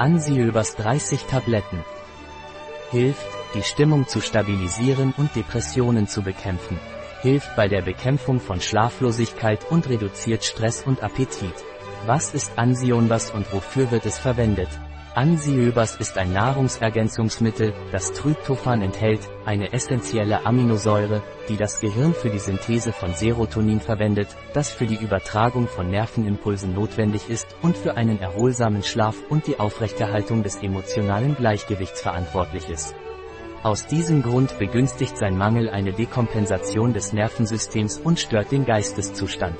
Ansiöbers 30 Tabletten. Hilft, die Stimmung zu stabilisieren und Depressionen zu bekämpfen. Hilft bei der Bekämpfung von Schlaflosigkeit und reduziert Stress und Appetit. Was ist Ansionbas und wofür wird es verwendet? Ansiöbas ist ein Nahrungsergänzungsmittel, das Tryptophan enthält, eine essentielle Aminosäure, die das Gehirn für die Synthese von Serotonin verwendet, das für die Übertragung von Nervenimpulsen notwendig ist und für einen erholsamen Schlaf und die Aufrechterhaltung des emotionalen Gleichgewichts verantwortlich ist. Aus diesem Grund begünstigt sein Mangel eine Dekompensation des Nervensystems und stört den Geisteszustand.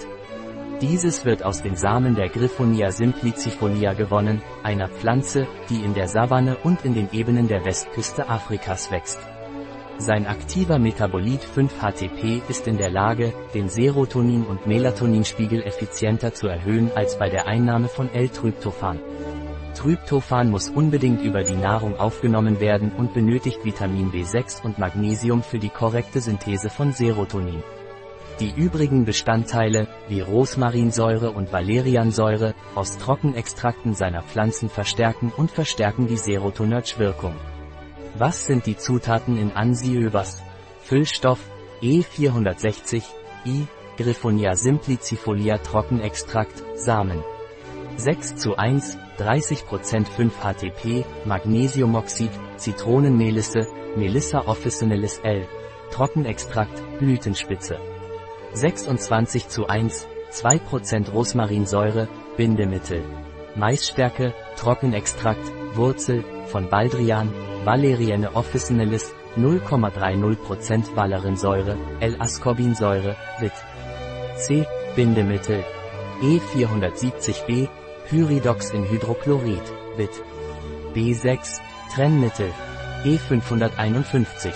Dieses wird aus den Samen der Griffonia simplicifolia gewonnen, einer Pflanze, die in der Savanne und in den Ebenen der Westküste Afrikas wächst. Sein aktiver Metabolit 5-HTP ist in der Lage, den Serotonin- und Melatoninspiegel effizienter zu erhöhen als bei der Einnahme von L-Tryptophan. Tryptophan muss unbedingt über die Nahrung aufgenommen werden und benötigt Vitamin B6 und Magnesium für die korrekte Synthese von Serotonin. Die übrigen Bestandteile, wie Rosmarinsäure und Valeriansäure, aus Trockenextrakten seiner Pflanzen verstärken und verstärken die Serotonerge-Wirkung. Was sind die Zutaten in Ansiöbers? Füllstoff, E460, I, Griffonia simplicifolia Trockenextrakt, Samen. 6 zu 1, 30% 5-HTP, Magnesiumoxid, Zitronenmelisse, Melissa officinalis L. Trockenextrakt, Blütenspitze. 26 zu 1, 2% Rosmarinsäure, Bindemittel. Maisstärke, Trockenextrakt, Wurzel, von Baldrian, Valeriane officinalis, 0,30% Valerinsäure, L-Ascorbinsäure, Wit. C. Bindemittel. E470b, Pyridox in Hydrochlorid, Wit. B6, Trennmittel. E551.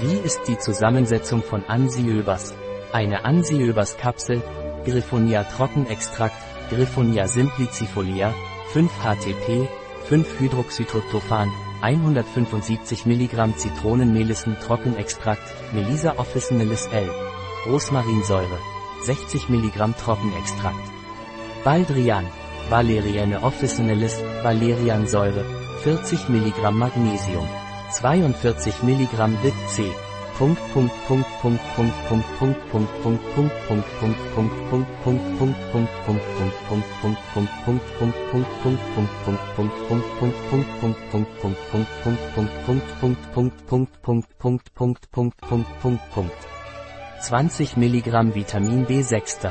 Wie ist die Zusammensetzung von Ansiöbers? Eine Ansiöbers Kapsel, Griffonia Trockenextrakt, Griffonia simplicifolia, 5 HTP, 5 Hydroxytryptophan, 175 mg Zitronenmelissen Trockenextrakt, Melissa officinalis L. Rosmarinsäure, 60 mg Trockenextrakt. Baldrian, Valeriane officinalis, Valeriansäure, 40 mg Magnesium, 42 mg Vit C. Punkt, Punkt, Punkt, Punkt, Punkt, Punkt, Punkt, Punkt, Punkt, Punkt, Punkt, Punkt, Punkt, Punkt, Punkt, Punkt, Punkt, 20 Milligramm Vitamin B6.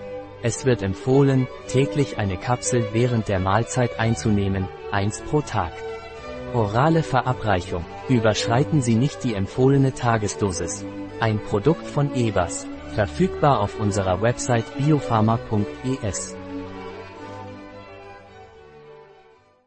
Es wird empfohlen, täglich eine Kapsel während der Mahlzeit einzunehmen, eins pro Tag. Orale Verabreichung. Überschreiten Sie nicht die empfohlene Tagesdosis. Ein Produkt von Ebers. Verfügbar auf unserer Website biopharma.es.